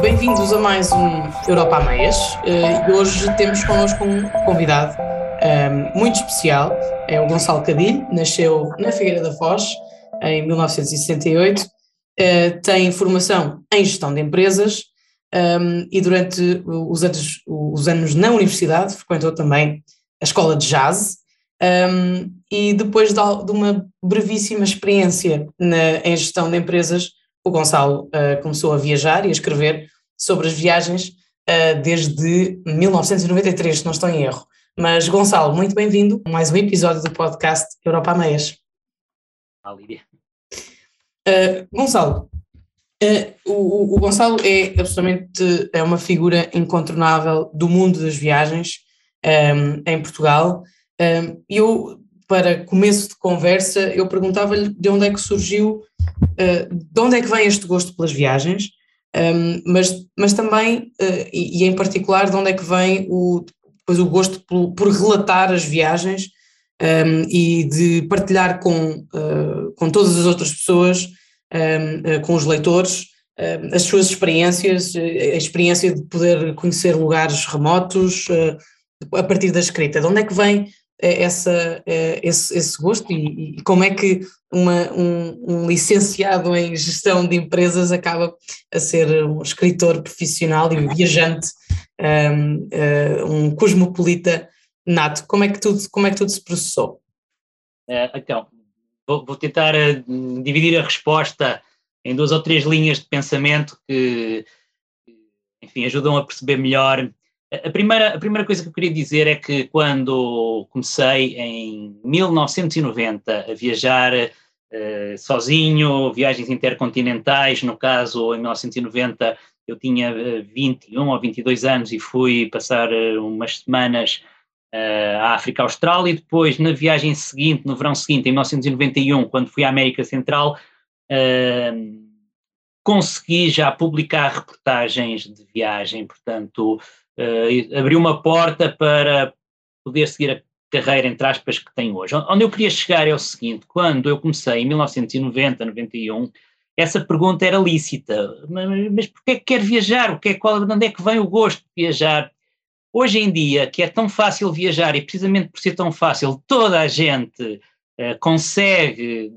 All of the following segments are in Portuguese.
Bem-vindos a mais um Europa a Meias eh, e hoje temos connosco um convidado ehm, muito especial, é o Gonçalo Cadilho, nasceu na Figueira da Foz em 1968, uh, eh, tem formação em gestão de empresas ehm, e durante os anos, os anos na universidade frequentou também a escola de jazz. Ehm, e depois de, de, uma brevíssima experiência na, em gestão de empresas o Gonçalo uh, começou a viajar e a escrever sobre as viagens uh, desde 1993, se não estou em erro. Mas, Gonçalo, muito bem-vindo a mais um episódio do podcast Europa a Meias. Olá, Lídia. Uh, Gonçalo, o, o, Gonçalo é absolutamente é uma figura incontornável do mundo das viagens um, em Portugal. Um, eu, para começo de conversa, eu perguntava-lhe de onde é que surgiu uh, de onde é que vem este gosto pelas viagens, ehm, mas, mas também, uh, e, em particular, de onde é que vem o, depois o gosto por, por relatar as viagens ehm, e de partilhar com, uh, com todas as outras pessoas, ehm, com os leitores, as suas experiências, a experiência de poder conhecer lugares remotos a partir da escrita. De onde é que vem essa, esse, esse gosto e, e, como é que uma, um, um, licenciado em gestão de empresas acaba a ser um escritor profissional e um viajante, um, eh, um cosmopolita nato. Como é que tudo, como é que tudo se processou? É, então, vou, vou tentar eh, dividir a resposta em duas ou três linhas de pensamento que, enfim, ajudam a perceber melhor a primeira, a primeira coisa que eu queria dizer é que quando comecei em 1990 a viajar uh, sozinho, viagens intercontinentais, no caso em 1990 eu tinha 21 eh, ou 22 anos e fui passar uh, umas semanas uh, à África Austral e depois na viagem seguinte, no verão seguinte, em 1991, quando fui à América Central, consegui já publicar reportagens de viagem, portanto uh, abriu uma porta para poder seguir a carreira, entre aspas, que tenho hoje. Onde eu queria chegar é o seguinte, quando eu comecei em 1990, 91, essa pergunta era lícita, mas, mas porquê é que quer viajar? O que é, qual, de onde é que vem o gosto de viajar? Hoje em dia, que é tão fácil viajar, e precisamente por ser tão fácil, toda a gente uh, consegue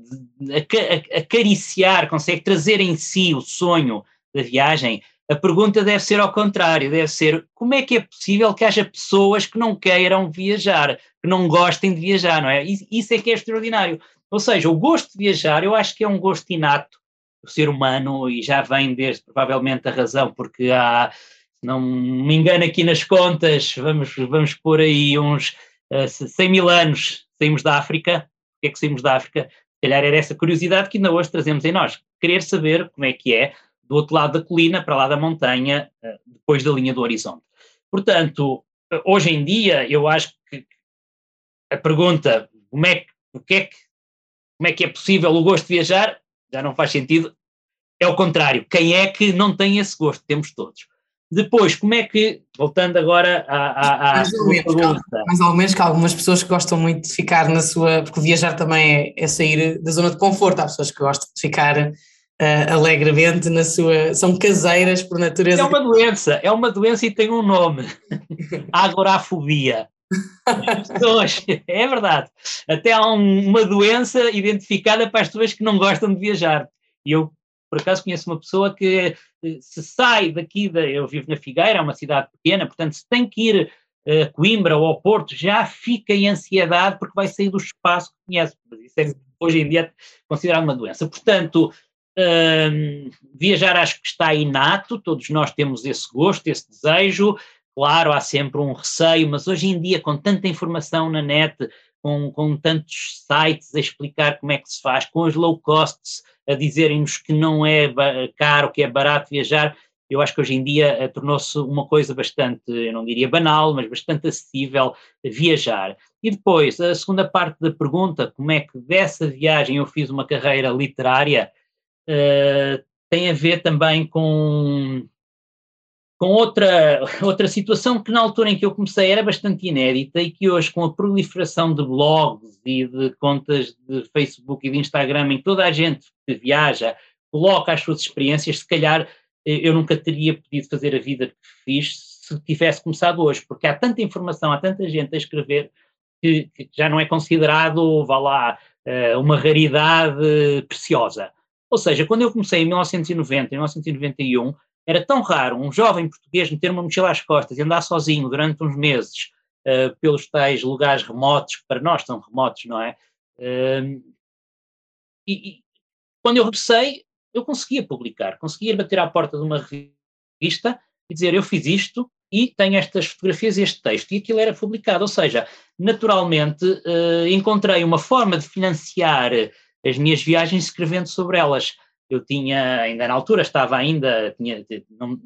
acariciar, consegue trazer em si o sonho da viagem, a pergunta deve ser ao contrário, deve ser como é que é possível que haja pessoas que não queiram viajar, que não gostem de viajar, não é? Isso é que é extraordinário. Ou seja, o gosto de viajar, eu acho que é um gosto inato do ser humano e já vem desde provavelmente a razão, porque há, se não me engano aqui nas contas, vamos, vamos pôr aí uns uh, eh, 100 mil anos, saímos da África. O que é que saímos da África? Se calhar era essa curiosidade que ainda hoje trazemos em nós. Querer saber como é que é do outro lado da colina, para lá da montanha, eh, depois da linha do horizonte. Portanto, hoje em dia, eu acho que a pergunta como é que, é que, como é que é possível o gosto de viajar, já não faz sentido, é o contrário. Quem é que não tem esse gosto? Temos todos. Depois, como é que, voltando agora à, à, mais pergunta... Mas ao menos que algumas pessoas que gostam muito de ficar na sua... Porque viajar também é, é sair da zona de conforto. Há pessoas que gostam de ficar uh, alegremente na sua. são caseiras por natureza. É uma doença, é uma doença e tem um nome: agorafobia. pessoas, é verdade. Até há um, uma doença identificada para as pessoas que não gostam de viajar. E eu, por acaso, conheço uma pessoa que eh, se sai daqui, de, eu vivo na Figueira, é uma cidade pequena, portanto, se tem que ir a Coimbra ou ao Porto, já fica em ansiedade porque vai sair do espaço que conhece. Isso é hoje em dia considerado uma doença. Portanto, viajar acho que está inato, todos nós temos esse gosto, esse desejo. Claro, há sempre um receio, mas hoje em dia, com tanta informação na net, com, com tantos sites a explicar como é que se faz, com os low costs a dizerem-nos que não é caro, que é barato viajar, eu acho que hoje em dia uh, tornou-se uma coisa bastante, eu não diria banal, mas bastante acessível viajar. E depois, a segunda parte da pergunta, como é que dessa viagem eu fiz uma carreira literária, uh, tem a ver também com, com outra, outra situação que na altura em que eu comecei era bastante inédita e que hoje, com a proliferação de blogs e de contas de Facebook e de Instagram em toda a gente que viaja coloca as suas experiências, se calhar eu nunca teria podido fazer a vida que fiz se tivesse começado hoje, porque há tanta informação, há tanta gente a escrever que, que já não é considerado, vá lá, eh, uma raridade preciosa. Ou seja, quando eu comecei em 1990, em 1991, era tão raro um jovem português meter uma mochila às costas e andar sozinho durante uns meses uh, pelos tais lugares remotos, que para nós são remotos, não é? Uh, e, e, quando eu regressei, eu conseguia publicar, conseguia bater à porta de uma revista e dizer eu fiz isto e tenho estas fotografias e este texto, e aquilo era publicado. Ou seja, naturalmente uh, encontrei uma forma de financiar as minhas viagens escrevendo sobre elas. Eu tinha, ainda na altura, estava ainda, tinha, não,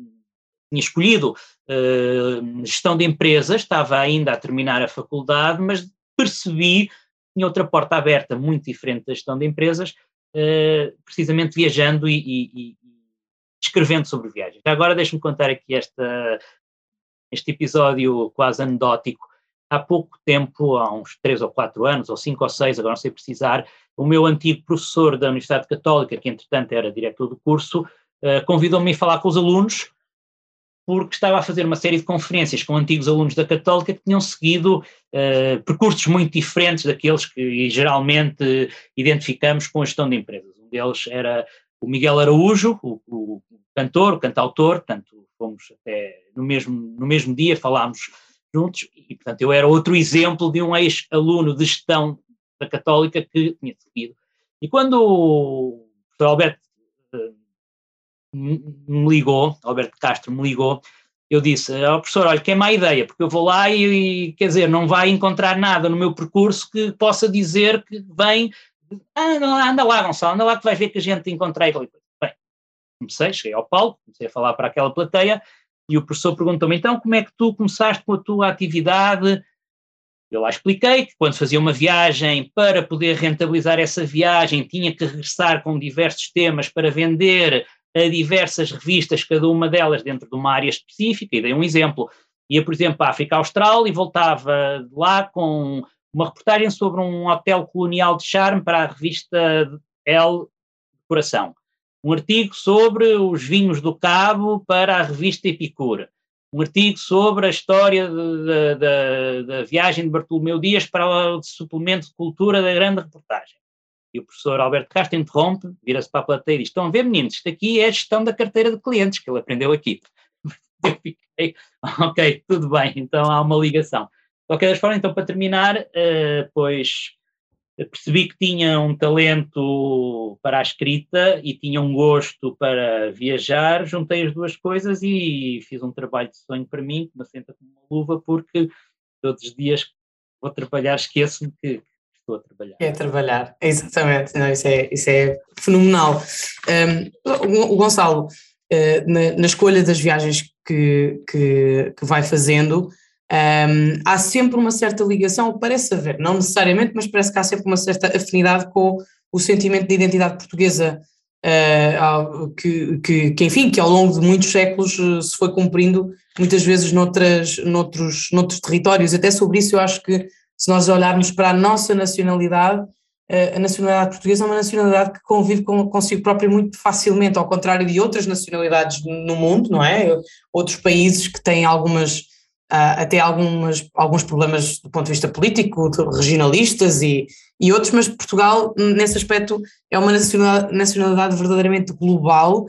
tinha escolhido uh, gestão de empresas, estava ainda a terminar a faculdade, mas percebi que tinha outra porta aberta muito diferente da gestão de empresas, uh, precisamente viajando e, e, e, escrevendo sobre viagens. Agora deixe-me contar aqui esta, este episódio quase anedótico. Há pouco tempo, há uns três ou quatro anos, ou cinco ou seis, agora não sei precisar, o meu antigo professor da Universidade Católica, que entretanto era diretor do curso, uh, convidou-me a falar com os alunos, porque estava a fazer uma série de conferências com antigos alunos da Católica que tinham seguido uh, percursos muito diferentes daqueles que geralmente identificamos com a gestão de empresas. Um deles era o Miguel Araújo, o, o cantor, o cantautor, portanto, fomos até no mesmo, no mesmo dia, falámos juntos, e portanto eu era outro exemplo de um ex-aluno de gestão da Católica que tinha seguido. E quando o professor Alberto uh, me ligou, Alberto Castro me ligou, eu disse ao oh, professor, olha, que é má ideia, porque eu vou lá e, e, quer dizer, não vai encontrar nada no meu percurso que possa dizer que vem, anda lá, anda lá Gonçalo, anda lá que vais ver que a gente encontrei comecei, cheguei ao palco, comecei a falar para aquela plateia e o professor perguntou-me, então, como é que tu começaste com a tua atividade? Eu lá expliquei que quando fazia uma viagem, para poder rentabilizar essa viagem, tinha que regressar com diversos temas para vender a diversas revistas, cada uma delas dentro de uma área específica, e dei um exemplo. Ia, por exemplo, à África Austral e voltava lá com uma reportagem sobre um hotel colonial de charme para a revista L Coração um artigo sobre os vinhos do Cabo para a revista Epicura, um artigo sobre a história da viagem de Bartolomeu Dias para o suplemento de cultura da grande reportagem. E o professor Alberto Castro interrompe, vira-se para a plateia e diz: Estão a ver, meninos, isto aqui é a gestão da carteira de clientes que ele aprendeu aqui. Eu fiquei, ok, tudo bem, então há uma ligação. De qualquer forma, então, para terminar, uh, pois percebi que tinha um talento para a escrita e tinha um gosto para viajar, juntei as duas coisas e fiz um trabalho de sonho para mim, que me senta como uma luva, porque todos os dias vou trabalhar, esqueço-me que estou a trabalhar. É trabalhar, exatamente, Não, isso, é, isso é fenomenal. Um, o Gonçalo, uh, na, na, escolha das viagens que, que, que vai fazendo, um, há sempre uma certa ligação, parece haver, não necessariamente, mas parece que há sempre uma certa afinidade com o sentimento de identidade portuguesa, uh, que, que, que, enfim, que ao longo de muitos séculos uh, se foi cumprindo, muitas vezes noutras, noutros, noutros territórios. Até sobre isso eu acho que se nós olharmos para a nossa nacionalidade, uh, a nacionalidade portuguesa é uma nacionalidade que convive com, consigo própria muito facilmente, ao contrário de outras nacionalidades no mundo, não é? Outros países que têm algumas até algumas, alguns problemas do ponto de vista político, regionalistas e, e outros, mas Portugal, nesse aspecto, é uma nacionalidade, nacionalidade verdadeiramente global.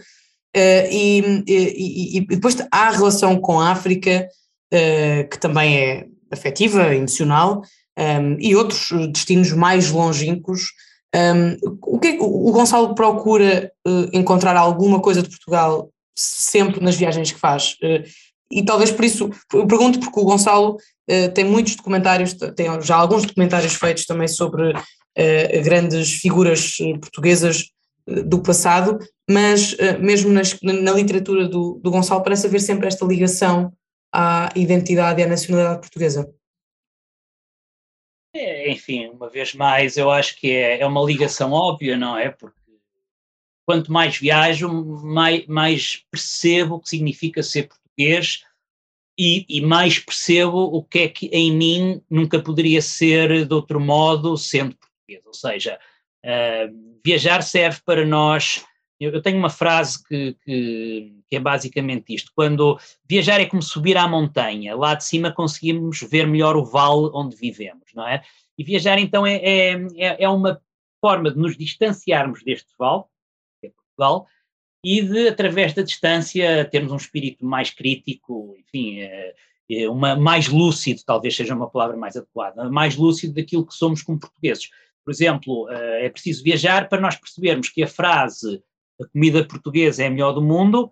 Uh, e, e, e, depois há a relação com a África, uh, que também é afetiva, emocional, um, e outros destinos mais longínquos. Um, o, que é, o Gonçalo procura uh, encontrar alguma coisa de Portugal sempre nas viagens que faz? E talvez por isso, eu pergunto porque o Gonçalo uh, tem muitos documentários, tem já alguns documentários feitos também sobre uh, grandes figuras eh, portuguesas do passado, mas mesmo nas, na literatura do, do Gonçalo parece haver sempre esta ligação à identidade e à nacionalidade portuguesa. É, enfim, uma vez mais, eu acho que é, é uma ligação óbvia, não é? Porque quanto mais viajo, mais, mais percebo o que significa ser português e, e, mais percebo o que é que em mim nunca poderia ser de outro modo sendo português. Ou seja, uh, viajar serve para nós eu tenho uma frase que, que, que, é basicamente isto: quando viajar é como subir à montanha, lá de cima conseguimos ver melhor o vale onde vivemos, não é? E viajar então é, é, é, é uma forma de nos distanciarmos deste vale, que é Portugal, e de, através da distância, termos um espírito mais crítico, enfim, é, é uma, mais lúcido, talvez seja uma palavra mais adequada, mais lúcido daquilo que somos como portugueses. Por exemplo, eh, é preciso viajar para nós percebermos que a frase a comida portuguesa é a melhor do mundo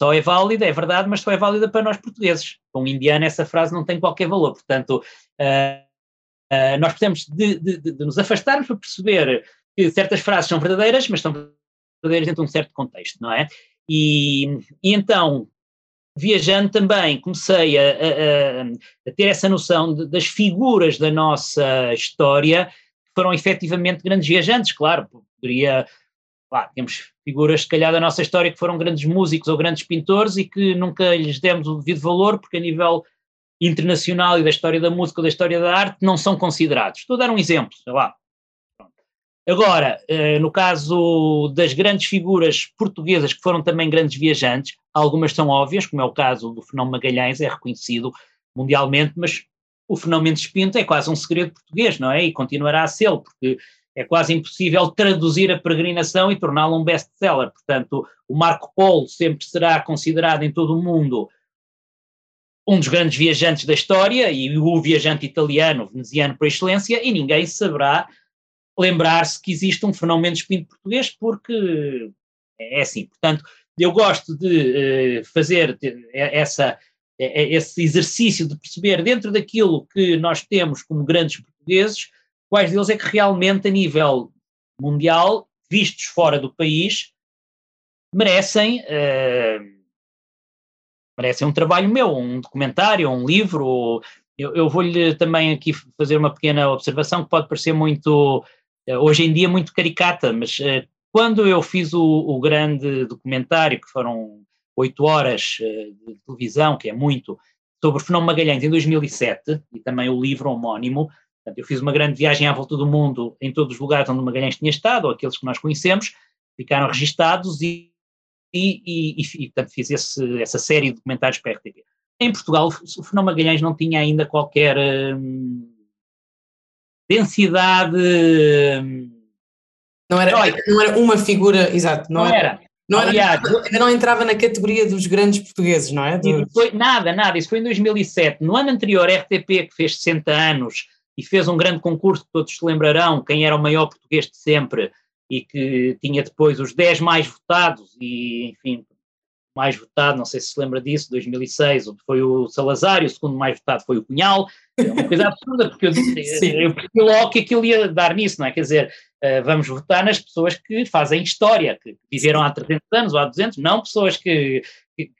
só é válida, é verdade, mas só é válida para nós portugueses. Para um indiano essa frase não tem qualquer valor. Portanto, nós precisamos de, de, de, nos afastarmos para perceber que certas frases são verdadeiras, mas são verdadeiras dentro de um certo contexto, não é? E, e então, viajando também, comecei a, a, a ter essa noção de, das figuras da nossa história que foram efetivamente grandes viajantes, claro, poderia Claro, temos figuras, se calhar, da nossa história que foram grandes músicos ou grandes pintores e que nunca lhes demos o devido valor, porque a nível internacional e da história da música ou da história da arte não são considerados. Estou a dar um exemplo, sei lá. Agora, eh, no caso das grandes figuras portuguesas que foram também grandes viajantes, algumas são óbvias, como é o caso do Fenómeno Magalhães, é reconhecido mundialmente, mas o Fenómeno Mendes Pinto é quase um segredo português, não é? E continuará a ser, porque é quase impossível traduzir a peregrinação e torná-la um best-seller. Portanto, o Marco Polo sempre será considerado em todo o mundo um dos grandes viajantes da história e o viajante italiano, veneziano por excelência, e ninguém saberá lembrar-se que existe um fenómeno de espinho português, porque é assim. Portanto, eu gosto de uh, fazer essa, esse exercício de perceber dentro daquilo que nós temos como grandes portugueses, quais deles é que realmente, a nível mundial, vistos fora do país, merecem, merecem um trabalho meu, um documentário, um livro. Eu, eu vou-lhe também aqui fazer uma pequena observação que pode parecer muito, hoje em dia, muito caricata, mas uh, quando eu fiz o, o, grande documentário, que foram oito horas de televisão, que é muito, sobre o fenómeno Magalhães em 2007, e também o livro homónimo, eu fiz uma grande viagem à volta do mundo em todos os lugares onde Magalhães tinha estado, ou aqueles que nós conhecemos, ficaram registados e, e, e, e portanto, fiz esse, essa série de documentários para a RTV. Em Portugal, o fenómeno Magalhães não tinha ainda qualquer hum, densidade. Hum, não era, não era uma figura, exato, não, não era. era. Não era, Aliás, ainda não entrava na categoria dos grandes portugueses, não é? Foi, nada, nada. Isso foi em 2007. No ano anterior, a RTP, que fez 60 anos, e fez um grande concurso que todos se lembrarão, quem era o maior português de sempre, e que tinha depois os 10 mais votados, e enfim, mais votado, não sei se se lembra disso, 2006, onde foi o Salazar, e o segundo mais votado foi o Cunhal, é uma coisa absurda, porque eu, eu percebi logo que aquilo ia dar nisso, não é? Quer dizer, uh, vamos votar nas pessoas que fazem história, que viveram há 300 anos ou há 200, não pessoas que, que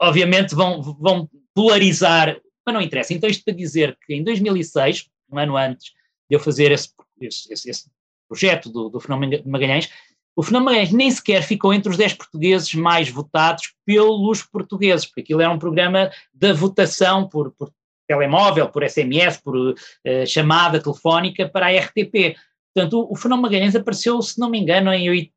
obviamente vão, vão polarizar, mas não interessa. Então isto para dizer que em 2006, um ano antes de eu fazer esse, esse, esse projeto do, do Fenómeno Magalhães, o Magalhães nem sequer ficou entre os 10 portugueses mais votados pelos portugueses, porque aquilo era um programa da votação por, por telemóvel, por SMS, por uh, chamada telefónica para a RTP. Portanto, o, o Fenómeno Magalhães apareceu, se não me engano, em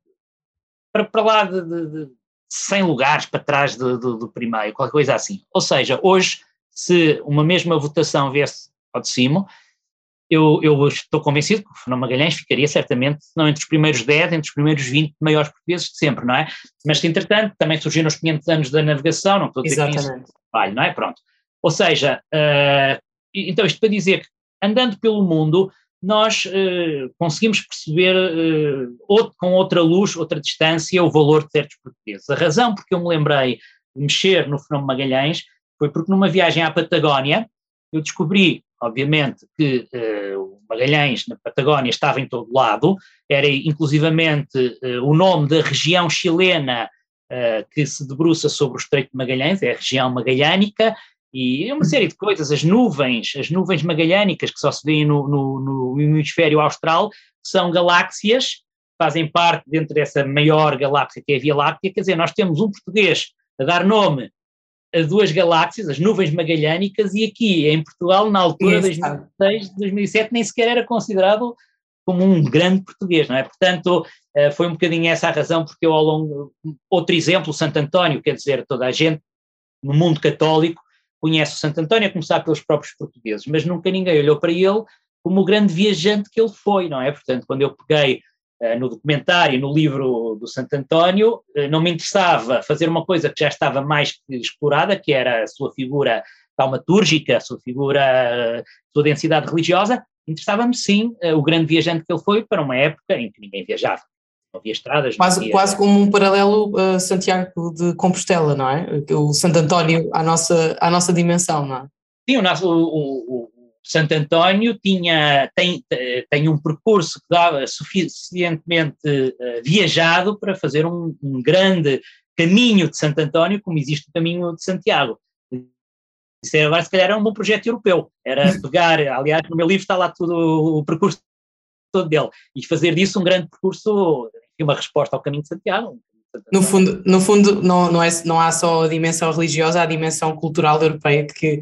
para, para lá de, de, de 100 lugares para trás do, do, do primeiro, qualquer coisa assim. Ou seja, hoje, se uma mesma votação viesse ao de cima, eu, eu, estou convencido que o Fernando Magalhães ficaria certamente, não entre os primeiros 10, entre os primeiros 20 maiores portugueses de sempre, não é? Mas, entretanto, também surgiram os 500 anos da navegação, não estou a dizer Exatamente. que isso trabalho, não é? Pronto. Ou seja, uh, então isto para dizer que, andando pelo mundo, nós uh, conseguimos perceber uh, outro, com outra luz, outra distância, o valor de certos portugueses. A razão porque eu me lembrei de mexer no Fernando Magalhães foi porque numa viagem à Patagónia, eu descobri obviamente que uh, o Magalhães na Patagónia estava em todo lado, era inclusivamente uh, o nome da região chilena uh, que se debruça sobre o Estreito de Magalhães, é a região magalhânica, e é uma série de coisas, as nuvens, as nuvens magalhânicas que só se vêem no, no, no hemisfério austral, são galáxias, fazem parte dentro dessa maior galáxia que é a Via Láctea, quer dizer, nós temos um português a dar nome as duas galáxias, as nuvens magalhânicas, e aqui em Portugal, na altura de 2006, 2007, nem sequer era considerado como um grande português, não é? Portanto, uh, foi um bocadinho essa a razão porque eu ao longo, outro exemplo, Santo António, quer dizer, toda a gente no mundo católico conhece o Santo António, a começar pelos próprios portugueses, mas nunca ninguém olhou para ele como o grande viajante que ele foi, não é? Portanto, quando eu peguei no documentário, no livro do Santo António, uh, não me interessava fazer uma coisa que já estava mais explorada, que era a sua figura taumatúrgica, a sua figura, a sua densidade religiosa, interessava-me sim o grande viajante que ele foi para uma época em que ninguém viajava. Não havia estradas. Quase, havia... quase como um paralelo a Santiago de Compostela, não é? O Santo António à nossa, à nossa dimensão, não é? Sim, o, nosso, o, o, Santo António tinha, tem, tem um percurso que dava suficientemente uh, viajado para fazer um, um, grande caminho de Santo António, como existe o caminho de Santiago. Isso é, agora, se calhar, era um bom projeto europeu. Era pegar, aliás, no meu livro está lá tudo o percurso todo dele, e fazer disso um grande percurso, uma resposta ao caminho de Santiago. No fundo, no fundo não, não, é, não há só a dimensão religiosa, há a dimensão cultural europeia que,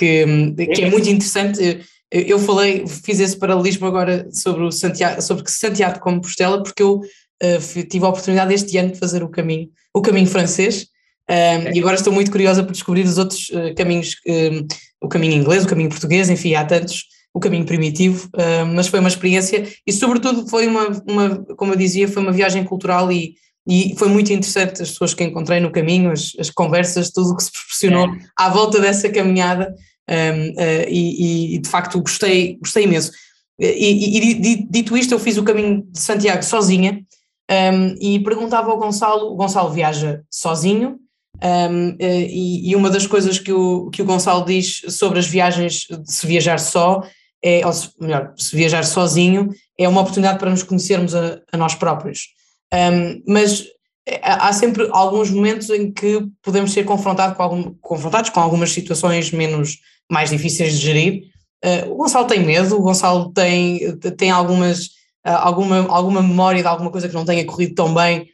que, que é muito interessante. Eu falei, fiz esse paralelismo agora sobre o Santiago, sobre Santiago de Compostela, porque eu uh, tive a oportunidade este ano de fazer o caminho, o caminho francês, um, é. e agora estou muito curiosa por descobrir os outros uh, caminhos, um, o caminho inglês, o caminho português, enfim, há tantos, o caminho primitivo, uh, mas foi uma experiência e sobretudo foi uma, uma, como eu dizia, foi uma viagem cultural e, e foi muito interessante as pessoas que encontrei no caminho, as, as conversas, tudo o que se proporcionou é. à volta dessa caminhada um, uh, e, e, de facto gostei, gostei imenso. E, e, dito isto, eu fiz o caminho de Santiago sozinha um, e perguntava ao Gonçalo, o Gonçalo viaja sozinho um, e, uma das coisas que o, que o Gonçalo diz sobre as viagens, de se viajar só, é, ou se, melhor, se viajar sozinho, é uma oportunidade para nos conhecermos a, a nós próprios. Um, mas é, há sempre alguns momentos em que podemos ser confrontado com algum, confrontados com algumas situações menos mais difíceis de gerir. Uh, o Gonçalo tem medo, o Gonçalo tem, tem algumas, uh, alguma, alguma memória de alguma coisa que não tenha corrido tão bem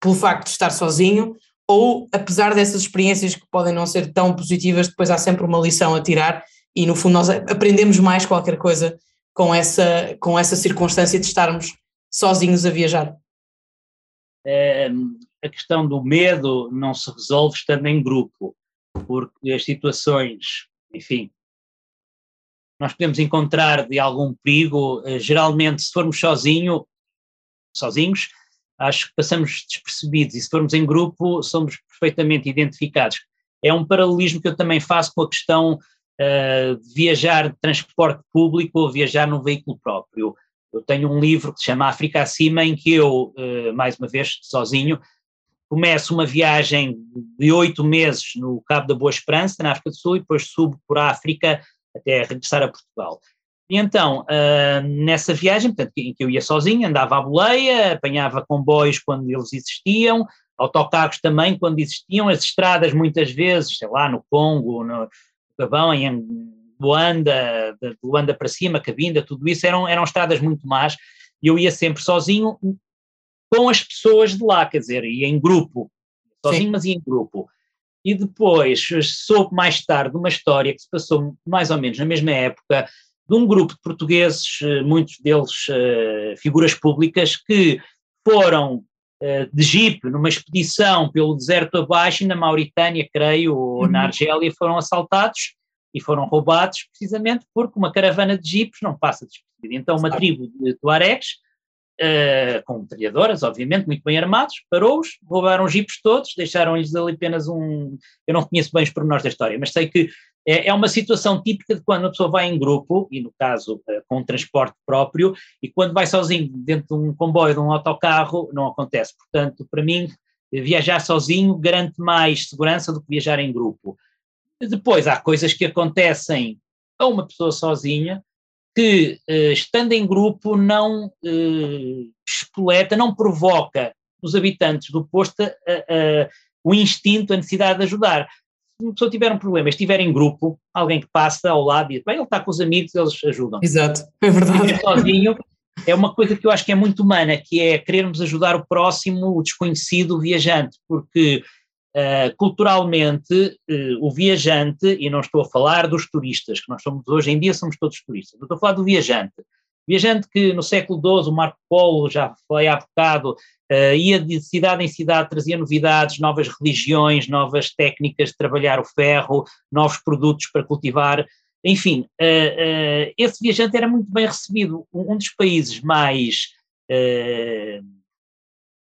pelo facto de estar sozinho, ou apesar dessas experiências que podem não ser tão positivas, depois há sempre uma lição a tirar e no fundo nós aprendemos mais qualquer coisa com essa, com essa circunstância de estarmos sozinhos a viajar. É, a questão do medo não se resolve estando em grupo, porque as situações enfim, nós podemos encontrar de algum perigo, eh, geralmente se formos sozinho, sozinhos, acho que passamos despercebidos e se formos em grupo somos perfeitamente identificados. É um paralelismo que eu também faço com a questão uh, de viajar de transporte público ou viajar num veículo próprio. Eu tenho um livro que se chama África Acima, em que eu, uh, mais uma vez, sozinho, começo uma viagem de oito meses no Cabo da Boa Esperança, na África do Sul, e depois subo por África até regressar a Portugal. E então, uh, nessa viagem, portanto, em que eu ia sozinho, andava à boleia, apanhava comboios quando eles existiam, autocarros também quando existiam, as estradas muitas vezes, sei lá, no Congo, no Gabão, em Luanda, de Luanda para cima, Cabinda, tudo isso eram, eram estradas muito más, e eu ia sempre sozinho, com as pessoas de lá, quer dizer, ia em grupo, sozinho, Sim. mas em grupo. E depois soube mais tarde uma história que se passou mais ou menos na mesma época de um grupo de portugueses, eh, muitos deles uh, figuras públicas, que foram uh, de jipe numa expedição pelo deserto abaixo e na Mauritânia, creio, ou uhum. na Argélia, foram assaltados e foram roubados precisamente porque uma caravana de jipes não passa despercebida. Então uma tribo de tuaregs uh, com metralhadoras, obviamente, muito bem armados, parou-os, roubaram os jipes todos, deixaram-lhes ali apenas um. Eu não conheço bem os pormenores da história, mas sei que é, é uma situação típica de quando a pessoa vai em grupo, e no caso uh, com um transporte próprio, e quando vai sozinho dentro de um comboio, de um autocarro, não acontece. Portanto, para mim, viajar sozinho garante mais segurança do que viajar em grupo. Depois, há coisas que acontecem a uma pessoa sozinha que, eh, estando em grupo, não eh, espoleta, não provoca nos habitantes do posto o instinto, a necessidade de ajudar. Se uma pessoa tiver um problema, estiver em grupo, alguém que passa ao lado e diz, bem, ele está com os amigos, eles ajudam. Exato, é verdade. sozinho é uma coisa que eu acho que é muito humana, que é querermos ajudar o próximo, o desconhecido, o viajante, porque Uh, culturalmente, uh, o viajante, e não estou a falar dos turistas, que nós somos hoje em dia somos todos turistas, estou a falar do viajante. Viajante que no século XII, o Marco Polo, já falei há bocado, uh, ia de cidade em cidade, trazia novidades, novas religiões, novas técnicas de trabalhar o ferro, novos produtos para cultivar. Enfim, esse viajante era muito bem recebido. Um dos países mais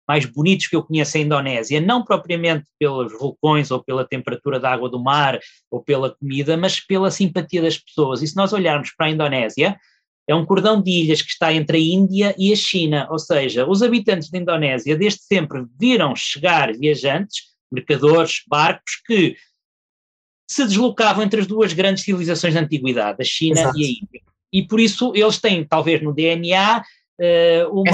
mais bonitos que eu conheço a Indonésia, não propriamente pelos vulcões ou pela temperatura da água do mar ou pela comida, mas pela simpatia das pessoas. E se nós olharmos para a Indonésia, é um cordão de ilhas que está entre a Índia e a China, ou seja, os habitantes da Indonésia desde sempre viram chegar viajantes, mercadores, barcos que se deslocavam entre as duas grandes civilizações da antiguidade, a China Exato. e a Índia. E por isso eles têm, talvez no DNA, eh, uma,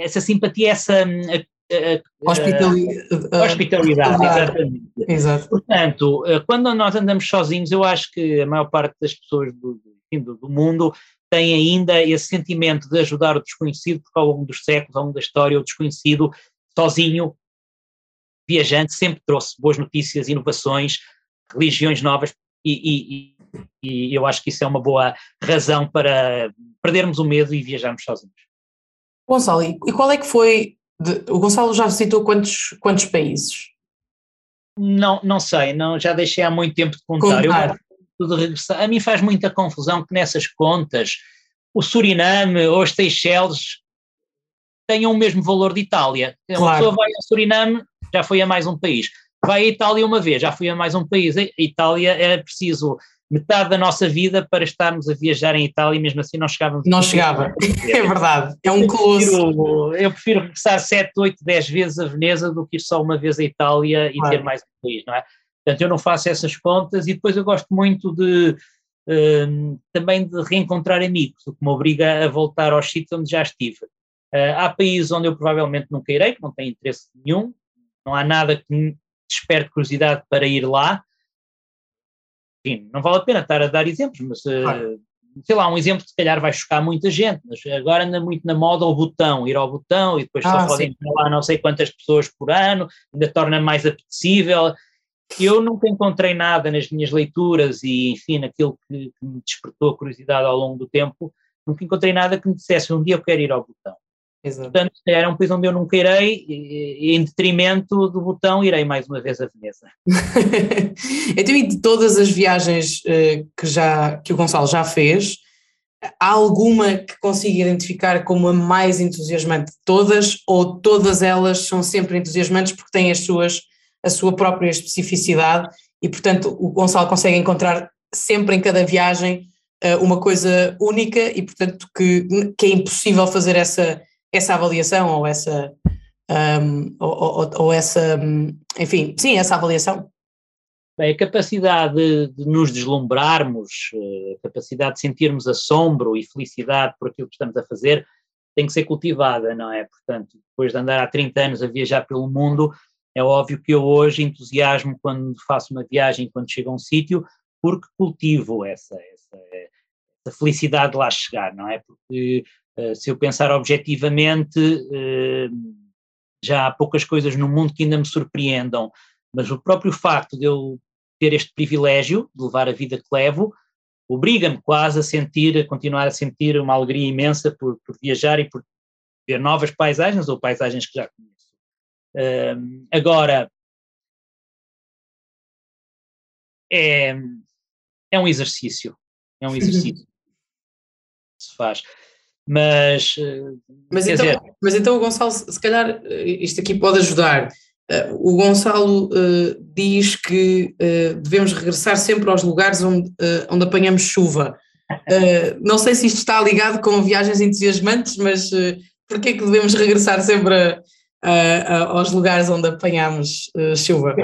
essa simpatia, essa, simpatia, essa hospitalidade. hospitalidade, exatamente. Exato. Portanto, eh, quando nós andamos sozinhos, eu acho que a maior parte das pessoas do, do, do mundo tem ainda esse sentimento de ajudar o desconhecido, porque ao longo dos séculos, ao longo da história, o desconhecido, sozinho, viajante, sempre trouxe boas notícias, inovações, religiões novas, e, e, e, eu acho que isso é uma boa razão para perdermos o medo e viajarmos sozinhos. Gonçalo, e qual é que foi, de, o Gonçalo já visitou quantos, quantos países? Não, não sei, não, já deixei há muito tempo de contar. contar. Eu, de regressar. A mim faz muita confusão que nessas contas o Suriname ou as Seychelles tenham o mesmo valor de Itália. Claro. Uma pessoa vai ao Suriname, já foi a mais um país. Vai à Itália uma vez, já fui a mais um país. A Itália é preciso metade da nossa vida para estarmos a viajar em Itália e mesmo assim não chegávamos. Não chegava, é verdade, é um colosso. Eu prefiro regressar 7, 8, 10 vezes a Veneza do que ir só uma vez a Itália e claro. ter mais um país, não é? Portanto, eu não faço essas contas e depois eu gosto muito de um, também de reencontrar amigos, o que me obriga a voltar aos sítios onde já estive. Uh, há países onde eu provavelmente nunca irei, que não tenho interesse nenhum, não há nada que me desperte curiosidade para ir lá, enfim, não vale a pena estar a dar exemplos, mas claro. sei lá, um exemplo que se calhar vai chocar muita gente, mas agora anda muito na moda o botão, ir ao botão e depois ah, só podem ir lá não sei quantas pessoas por ano, ainda torna mais apetecível. Eu nunca encontrei nada nas minhas leituras e, enfim, naquilo que, que me despertou a curiosidade ao longo do tempo, nunca encontrei nada que me dissesse um dia eu quero ir ao botão. Exato. Portanto, era um país onde eu nunca irei, e, em detrimento do botão, irei mais uma vez a Veneza. então, e de todas as viagens uh, que, já, que o Gonçalo já fez, há alguma que consiga identificar como a mais entusiasmante de todas, ou todas elas são sempre entusiasmantes porque têm as suas, a sua própria especificidade e, portanto, o Gonçalo consegue encontrar sempre em cada viagem uh, uma coisa única e, portanto, que, que é impossível fazer essa essa avaliação ou essa, um, ou, ou, ou, essa, enfim, sim, essa avaliação? Bem, a capacidade de, nos deslumbrarmos, eh, a capacidade de sentirmos assombro e felicidade por aquilo que estamos a fazer, tem que ser cultivada, não é? Portanto, depois de andar há 30 anos a viajar pelo mundo, é óbvio que eu hoje entusiasmo quando faço uma viagem, quando chego a um sítio, porque cultivo essa, essa, essa, felicidade de lá chegar, não é? Porque se eu pensar objetivamente, eh, já há poucas coisas no mundo que ainda me surpreendam, mas o próprio facto de eu ter este privilégio de levar a vida que levo, obriga-me quase a sentir, a continuar a sentir uma alegria imensa por, por viajar e por ver novas paisagens ou paisagens que já conheço. Uh, agora, é, é um exercício, é um exercício que se faz. Mas, eh, mas, então, dizer... mas então o Gonçalo, se calhar eh, isto aqui pode ajudar. Uh, o Gonçalo uh, diz que uh, devemos regressar sempre aos lugares onde, onde apanhamos chuva. não sei se isto está ligado com viagens entusiasmantes, mas uh, porquê é que devemos regressar sempre a, a, a, aos lugares onde apanhamos chuva?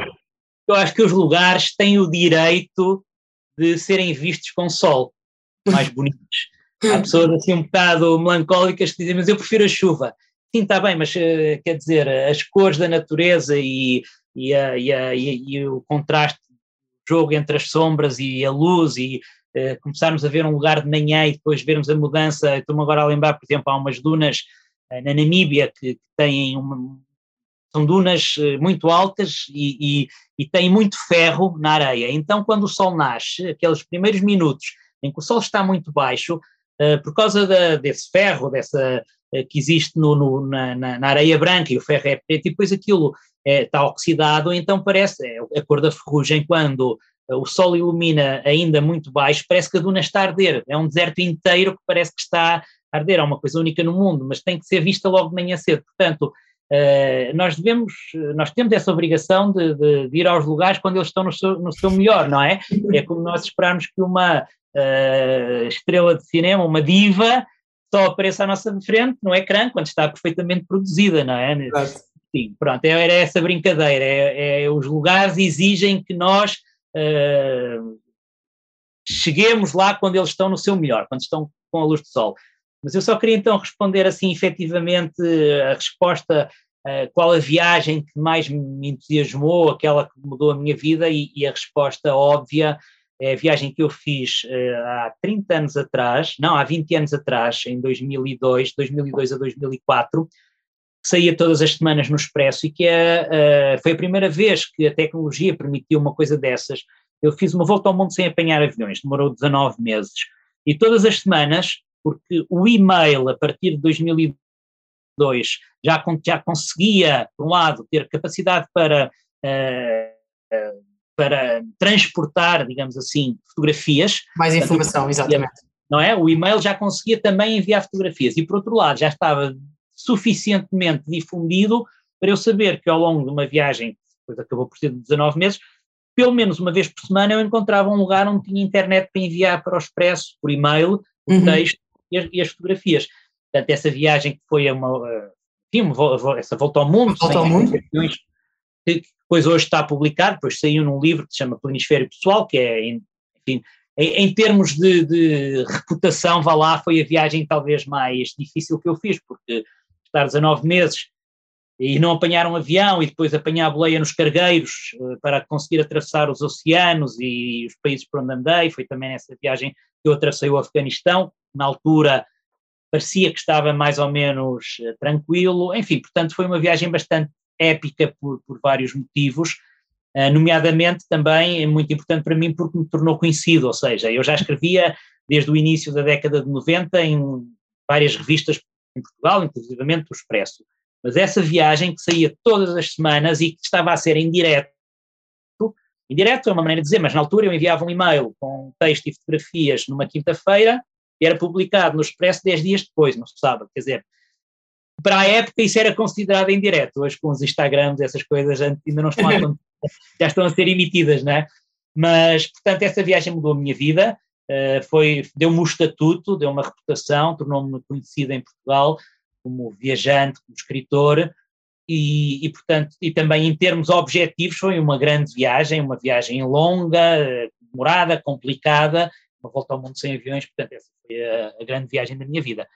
Eu acho que os lugares têm o direito de serem vistos com sol, mais bonitos. Há pessoas assim um bocado melancólicas que dizem, mas eu prefiro a chuva. Sim, está bem, mas uh, quer dizer, as cores da natureza e, e, a, e, a, e, o contraste do jogo entre as sombras e a luz e uh, começarmos a ver um lugar de manhã e depois vermos a mudança. Estou-me agora a lembrar, por exemplo, há umas dunas uh, na Namíbia que, que têm uma, são dunas muito altas e, e, e têm muito ferro na areia. Então, quando o sol nasce, aqueles primeiros minutos em que o sol está muito baixo, por causa da, desse ferro, dessa uh, que existe no, no, na, na, areia branca e o ferro é preto, e depois aquilo está oxidado, então parece, é a cor da ferrugem, quando o sol ilumina ainda muito baixo, parece que a duna está a arder, é um deserto inteiro que parece que está a arder, é uma coisa única no mundo, mas tem que ser vista logo de manhã cedo, portanto, Uh, nós devemos, nós temos essa obrigação de, de, de, ir aos lugares quando eles estão no seu, no seu melhor, não é? É como nós esperarmos que uma uh, estrela de cinema, uma diva, só apareça à nossa frente no ecrã quando está perfeitamente produzida, não é? Exato. Sim, pronto, é, era essa brincadeira, é, é, os lugares exigem que nós uh, cheguemos lá quando eles estão no seu melhor, quando estão com a luz do sol. Mas eu só queria então responder assim efetivamente a resposta uh, qual a viagem que mais me entusiasmou, aquela que mudou a minha vida e, e a resposta óbvia é a viagem que eu fiz uh, há 30 anos atrás, não, há 20 anos atrás, em 2002, 2002 a 2004, saía todas as semanas no Expresso e que uh, foi a primeira vez que a tecnologia permitiu uma coisa dessas. Eu fiz uma volta ao mundo sem apanhar aviões, demorou 19 meses. E todas as semanas porque o e-mail, a partir de 2002, já, já conseguia, por um lado, ter capacidade para, uh, para transportar, digamos assim, fotografias. Mais informação, exatamente. Não é? O e-mail já conseguia também enviar fotografias e, por outro lado, já estava suficientemente difundido para eu saber que ao longo de uma viagem, que depois acabou por ser de 19 meses, pelo menos uma vez por semana eu encontrava um lugar onde tinha internet para enviar para o Expresso, por e-mail, uhum. texto e as, e as fotografias. Portanto, essa viagem que foi uma, eh, enfim, essa volta ao mundo, volta ao mundo. Que depois hoje está publicado, depois saiu num livro que se chama Planisfério Pessoal, que é, enfim, em, em termos de, de, reputação, vá lá, foi a viagem talvez mais difícil que eu fiz, porque estar 19 meses e não apanhar um avião e depois apanhar a boleia nos cargueiros uh, para conseguir atravessar os oceanos e os países por onde andei, foi também nessa viagem que eu atravessei o Afeganistão, na altura parecia que estava mais ou menos uh, tranquilo, enfim, portanto foi uma viagem bastante épica por, por vários motivos, uh, nomeadamente também é muito importante para mim porque me tornou conhecido, ou seja, eu já escrevia desde o início da década de 90 em várias revistas em Portugal, inclusivamente o Expresso, mas essa viagem que saía todas as semanas e que estava a ser em direto, em direto é uma maneira de dizer, mas na altura eu enviava um e-mail com texto e fotografias numa quinta-feira, e era publicado no Expresso 10 dias depois, no sábado. Quer dizer, para a época isso era considerado em direto. Hoje com os Instagrams, essas coisas ainda não estão a já estão a ser emitidas, não é? Mas, portanto, essa viagem mudou a minha vida, uh, foi, deu-me o estatuto, deu-me uma reputação, tornou-me conhecida em Portugal como viajante, como escritor, e, e, portanto, e também em termos objetivos foi uma grande viagem, uma viagem longa, demorada, complicada, uma volta ao mundo sem aviões, portanto essa foi a, a grande viagem da minha vida.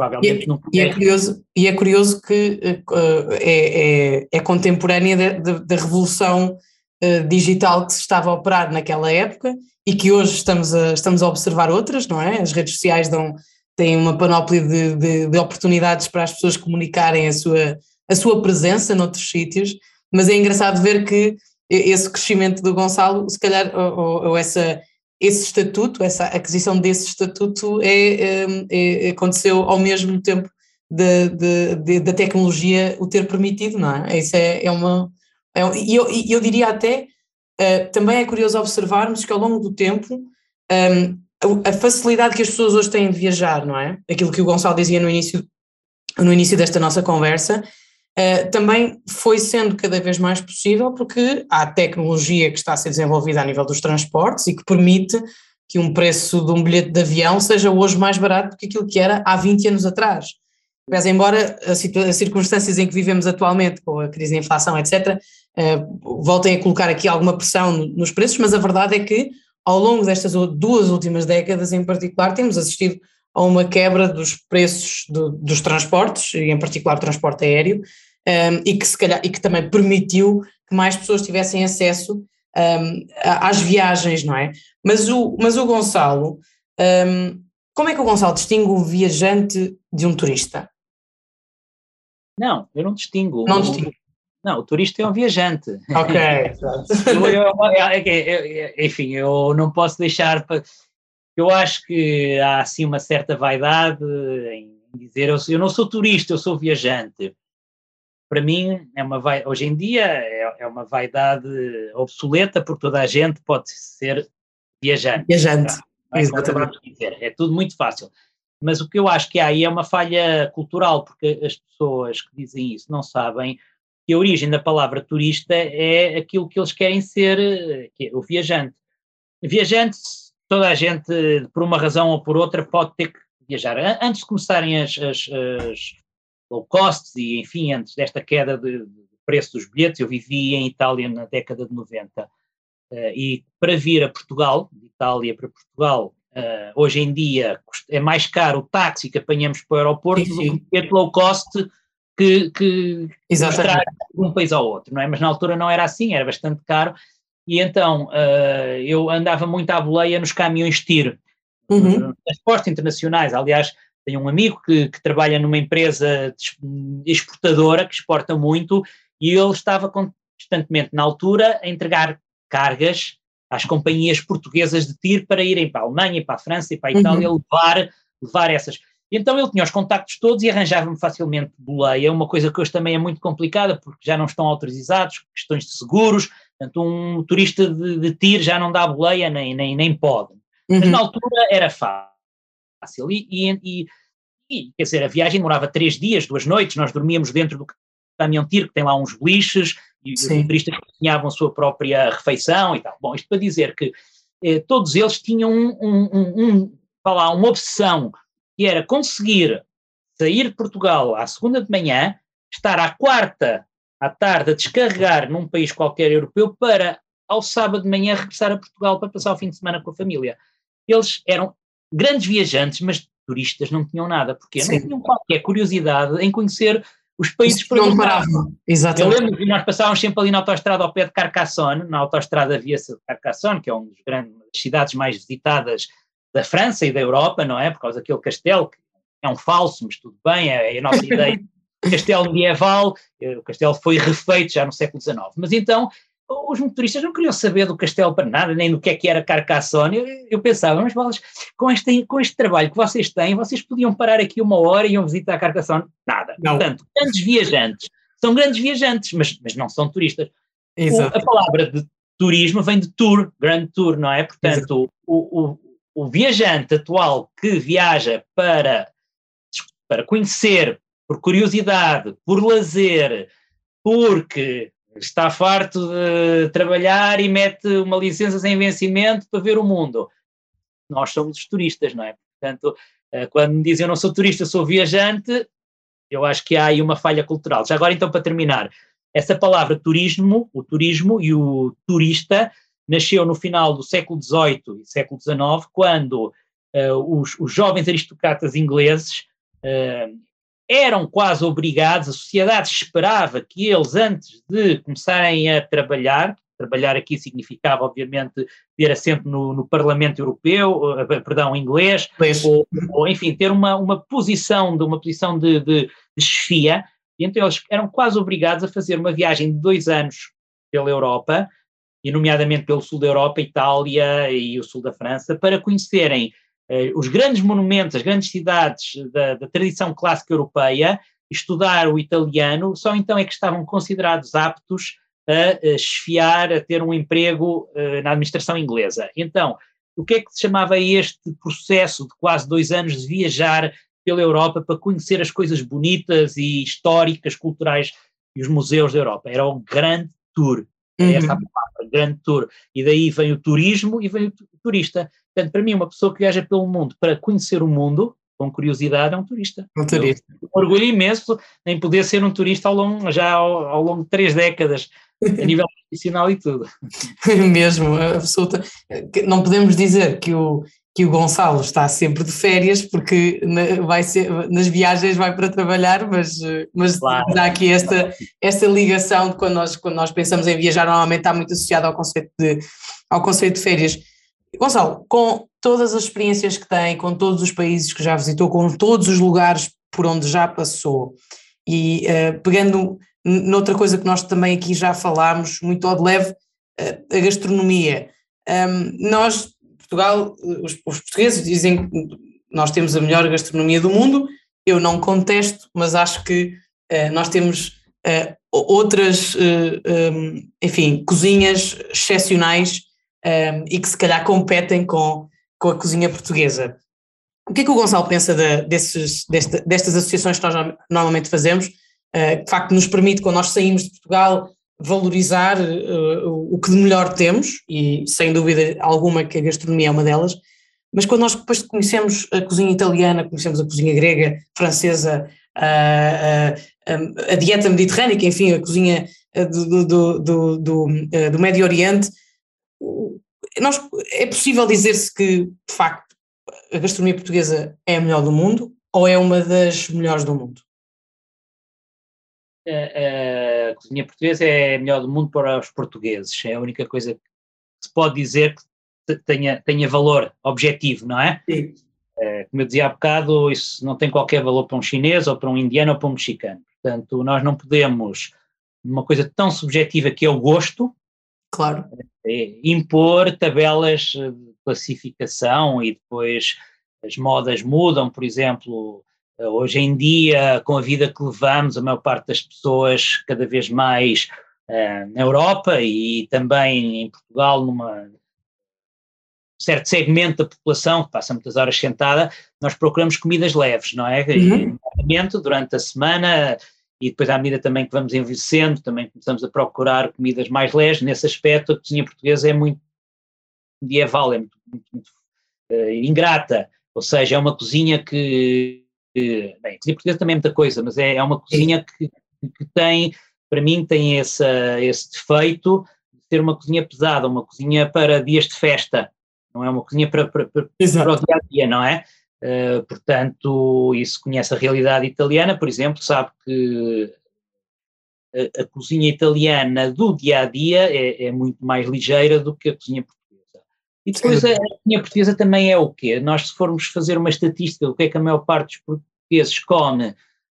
Provavelmente e, é, nunca e é curioso E é curioso que uh, é, é, é, contemporânea da, revolução uh, digital que se estava a operar naquela época e que hoje estamos a, estamos a observar outras, não é? As redes sociais dão, têm uma panóplia de, de, de oportunidades para as pessoas comunicarem a sua, a sua presença noutros sítios, mas é engraçado ver que esse crescimento do Gonçalo, se calhar, ou, ou essa esse estatuto, essa aquisição desse estatuto é, é, é aconteceu ao mesmo tempo da tecnologia o ter permitido, não é? Isso é, é uma. É, e eu, eu diria até, uh, também é curioso observarmos que ao longo do tempo, um, a facilidade que as pessoas hoje têm de viajar, não é? Aquilo que o Gonçalo dizia no início, no início desta nossa conversa, Uh, também foi sendo cada vez mais possível porque há tecnologia que está a ser desenvolvida a nível dos transportes e que permite que um preço de um bilhete de avião seja hoje mais barato do que aquilo que era há 20 anos atrás. Mas, embora as circunstâncias em que vivemos atualmente, com a crise da inflação, etc., uh, voltem a colocar aqui alguma pressão nos preços, mas a verdade é que ao longo destas duas últimas décadas em particular temos assistido a uma quebra dos preços do, dos transportes, e em particular o transporte aéreo, um, e, que se calhar, e que também permitiu que mais pessoas tivessem acesso um, às viagens, não é? Mas o, mas o Gonçalo, um, como é que o Gonçalo distingue um viajante de um turista? Não, eu não distingo. Não distingo. Não, o turista é um viajante. Ok, eu, eu, eu, enfim, eu não posso deixar eu acho que há assim uma certa vaidade em dizer eu, eu não sou turista, eu sou viajante. Para mim, é uma hoje em dia é, é uma vaidade obsoleta, porque toda a gente pode ser viajante. Viajante, é? Exatamente. É tudo muito fácil. Mas o que eu acho que há aí é uma falha cultural, porque as pessoas que dizem isso não sabem que a origem da palavra turista é aquilo que eles querem ser, que é o viajante. Viajante, toda a gente, por uma razão ou por outra, pode ter que viajar. Antes de começarem as, as, as low costs e, enfim, antes desta queda de, de, preço dos bilhetes, eu vivi em Itália na década de 90 uh, eh, e para vir a Portugal, de Itália para Portugal, uh, hoje em dia é mais caro o táxi que apanhamos para o aeroporto sim, sim. do que o low cost que, que de um país ao outro, não é? Mas na altura não era assim, era bastante caro e então uh, eu andava muito à boleia nos caminhões tiro, uhum. transportes internacionais, aliás tenho um amigo que, que, trabalha numa empresa exportadora que exporta muito e ele estava constantemente na altura a entregar cargas às companhias portuguesas de tiro para irem para a Alemanha, para a França e para a Itália uhum. levar, levar essas. Então ele tinha os contactos todos e arranjava-me facilmente boleia, uma coisa que hoje também é muito complicada porque já não estão autorizados, questões de seguros, portanto um turista de, de tiro já não dá boleia nem, nem, nem pode. Uhum. Mas na altura era fácil. E, e, e, quer dizer, a viagem demorava três dias, duas noites, nós dormíamos dentro do caminhão tiro, que tem lá uns beliches, e Sim. os motoristas cozinhavam a sua própria refeição e tal. Bom, isto para dizer que eh, todos eles tinham um, um, um, um lá, uma obsessão, que era conseguir sair de Portugal à segunda de manhã, estar à quarta à tarde a descarregar num país qualquer europeu para, ao sábado de manhã, regressar a Portugal para passar o fim de semana com a família. Eles eram grandes viajantes, mas turistas não tinham nada, porque Sim. não tinham qualquer curiosidade em conhecer os países para onde paravam. Exatamente. Eu lembro que nós passávamos sempre ali na autoestrada ao pé de Carcassonne, na autoestrada via-se de Carcassonne, que é uma das grandes cidades mais visitadas da França e da Europa, não é? Por causa daquele castelo, que é um falso, mas tudo bem, é, é a nossa ideia. Castelo medieval, eh, o castelo foi refeito já no século XIX. Mas então os motoristas não queriam saber do castelo para nada, nem do que é que era Carcassonne. Eu, eu pensava, mas bolas, com este, com este trabalho que vocês têm, vocês podiam parar aqui uma hora e iam visitar Carcassonne. Nada. Não. Portanto, grandes viajantes. São grandes viajantes, mas, mas não são turistas. Exato. O, a palavra de turismo vem de tour, grand tour, não é? Portanto, o, o, o, viajante atual que viaja para, para conhecer, por curiosidade, por lazer, porque está farto de trabalhar e mete uma licença sem vencimento para ver o mundo. Nós somos os turistas, não é? Portanto, eh, quando me dizem eu não sou turista, sou viajante, eu acho que há aí uma falha cultural. Já agora, então, para terminar, essa palavra turismo, o turismo e o turista, nasceu no final do século XVIII e século XIX, quando uh, os, os, jovens aristocratas ingleses uh, eram quase obrigados, a sociedade esperava que eles, antes de começarem a trabalhar, trabalhar aqui significava, obviamente, ter assento no, no Parlamento Europeu, uh, perdão, inglês, ou, ou, enfim, ter uma, uma posição de uma posição de, de, de chefia, então eles eram quase obrigados a fazer uma viagem de dois anos pela Europa, e nomeadamente pelo sul da Europa, Itália e o sul da França, para conhecerem eh, os grandes monumentos, as grandes cidades da, da, tradição clássica europeia, estudar o italiano, só então é que estavam considerados aptos a, a chefiar, a ter um emprego uh, na administração inglesa. Então, o que é que se chamava este processo de quase dois anos de viajar pela Europa para conhecer as coisas bonitas e históricas, culturais e os museus da Europa? Era o Grand Tour. Uhum. Essa a palavra, Grand Tour. E daí vem o turismo e vem o turista. Portanto, para mim, uma pessoa que viaja pelo mundo para conhecer o mundo, com curiosidade, é um turista. Um turista. Eu, um orgulho imenso em poder ser um turista ao longo, já ao, ao longo de três décadas, a nível profissional e tudo. Mesmo, absoluta. Não podemos dizer que o, que o Gonçalo está sempre de férias, porque vai ser, nas viagens vai para trabalhar, mas, mas claro. há aqui esta, esta ligação de quando nós, quando nós pensamos em viajar, normalmente está muito associado ao conceito de, ao conceito de férias. Gonçalo, com todas as experiências que tem, com todos os países que já visitou, com todos os lugares por onde já passou, e uh, pegando noutra coisa que nós também aqui já falámos, muito ao de leve, uh, a gastronomia. Um, nós, Portugal, os, os portugueses dizem que nós temos a melhor gastronomia do mundo, eu não contesto, mas acho que uh, nós temos outras, um, enfim, cozinhas excepcionais um, e que se calhar competem com, com a cozinha portuguesa. O que é que o Gonçalo pensa de, desses, desta, destas associações que nós normalmente fazemos, que de facto nos permite, quando nós saímos de Portugal, valorizar o que de melhor temos, e sem dúvida alguma que a gastronomia é uma delas, mas quando nós depois conhecemos a cozinha italiana, conhecemos a cozinha grega, francesa, a, a, a dieta mediterrânica, enfim, a cozinha do, do, do, do, do Médio Oriente, nós, é possível dizer-se que, de facto, a gastronomia portuguesa é a melhor do mundo ou é uma das melhores do mundo? A, a cozinha portuguesa é a melhor do mundo para os portugueses. É a única coisa que se pode dizer que tenha, tenha valor objetivo, não é? Sim. É, como eu dizia há bocado, isso não tem qualquer valor para um chinês ou para um indiano ou para um mexicano. Portanto, nós não podemos, numa coisa tão subjetiva que é o gosto, claro. É, impor tabelas de classificação e depois as modas mudam, por exemplo, hoje em dia, com a vida que levamos, a maior parte das pessoas cada vez mais uh, na Europa e também em Portugal, numa certo segmento da população que passa muitas horas sentada, nós procuramos comidas leves, não é? Uhum. durante a semana e depois à medida também que vamos envelhecendo, também começamos a procurar comidas mais leves. Nesse aspecto, a cozinha portuguesa é muito medieval, é muito, muito, muito uh, ingrata, ou seja, é uma cozinha que, que, bem, a cozinha portuguesa também é muita coisa, mas é, é uma cozinha que, que tem, para mim, tem esse, esse defeito de ser uma cozinha pesada, uma cozinha para dias de festa, não é uma cozinha para, para, para, para o dia a dia, não é? Uh, portanto, isso conhece a realidade italiana, por exemplo, sabe que a, a cozinha italiana do dia a dia é, é, muito mais ligeira do que a cozinha portuguesa. E depois a, a cozinha portuguesa também é o quê? Nós, se formos fazer uma estatística do que é que a maior parte dos portugueses come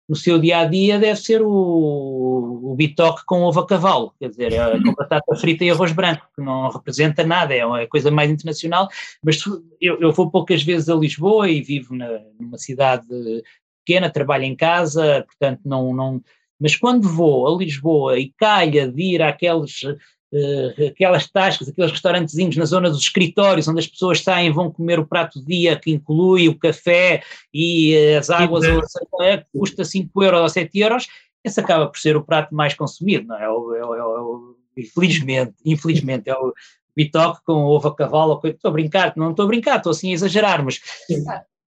no seu dia a dia deve ser o, o bitoque com ovo a cavalo, quer dizer, é com batata frita e arroz branco, que não representa nada, é a coisa mais internacional. Mas eu, eu vou poucas vezes a Lisboa e vivo na, numa cidade pequena, trabalho em casa, portanto não. não mas quando vou a Lisboa e calha de ir àqueles aquelas tascas, aqueles restaurantezinhos na zona dos escritórios, onde as pessoas saem vão comer o prato do dia, que inclui o café e uh, as águas, ou, é, custa 5 euros ou 7 euros, esse acaba por ser o prato mais consumido, não é? O, é, o, é o, infelizmente, infelizmente, é o bitoque com ovo a cavalo, estou a brincar, não estou a brincar, estou assim a exagerar, mas,